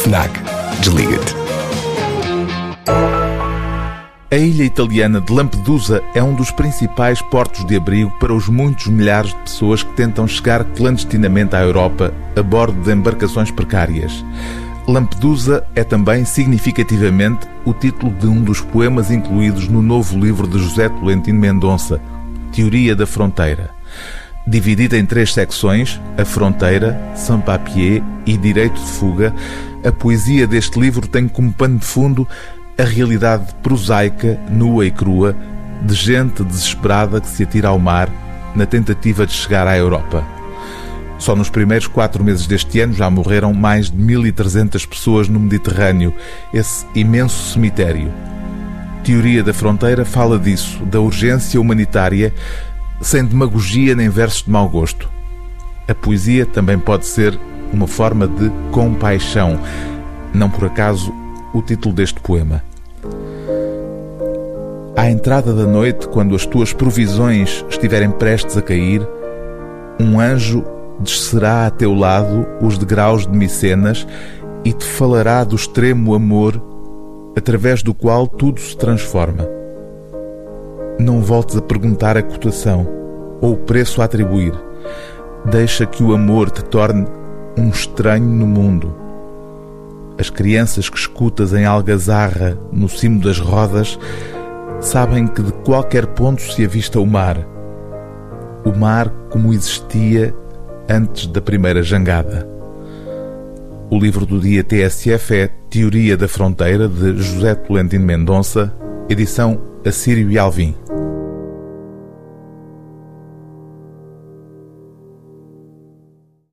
FNAC. Desliga-te. A ilha italiana de Lampedusa é um dos principais portos de abrigo para os muitos milhares de pessoas que tentam chegar clandestinamente à Europa a bordo de embarcações precárias. Lampedusa é também, significativamente, o título de um dos poemas incluídos no novo livro de José Tolentino Mendonça, Teoria da Fronteira. Dividida em três secções, a fronteira, sans-papier e direito de fuga, a poesia deste livro tem como pano de fundo a realidade prosaica, nua e crua, de gente desesperada que se atira ao mar na tentativa de chegar à Europa. Só nos primeiros quatro meses deste ano já morreram mais de 1.300 pessoas no Mediterrâneo, esse imenso cemitério. Teoria da Fronteira fala disso, da urgência humanitária, sem demagogia nem versos de mau gosto. A poesia também pode ser uma forma de compaixão, não por acaso o título deste poema. À entrada da noite, quando as tuas provisões estiverem prestes a cair, um anjo descerá a teu lado os degraus de Micenas e te falará do extremo amor através do qual tudo se transforma. Não voltes a perguntar a cotação ou o preço a atribuir. Deixa que o amor te torne um estranho no mundo. As crianças que escutas em algazarra no cimo das rodas sabem que de qualquer ponto se avista o mar. O mar como existia antes da primeira jangada. O livro do dia TSF é Teoria da Fronteira, de José Tolentino Mendonça, edição Assírio e Alvim.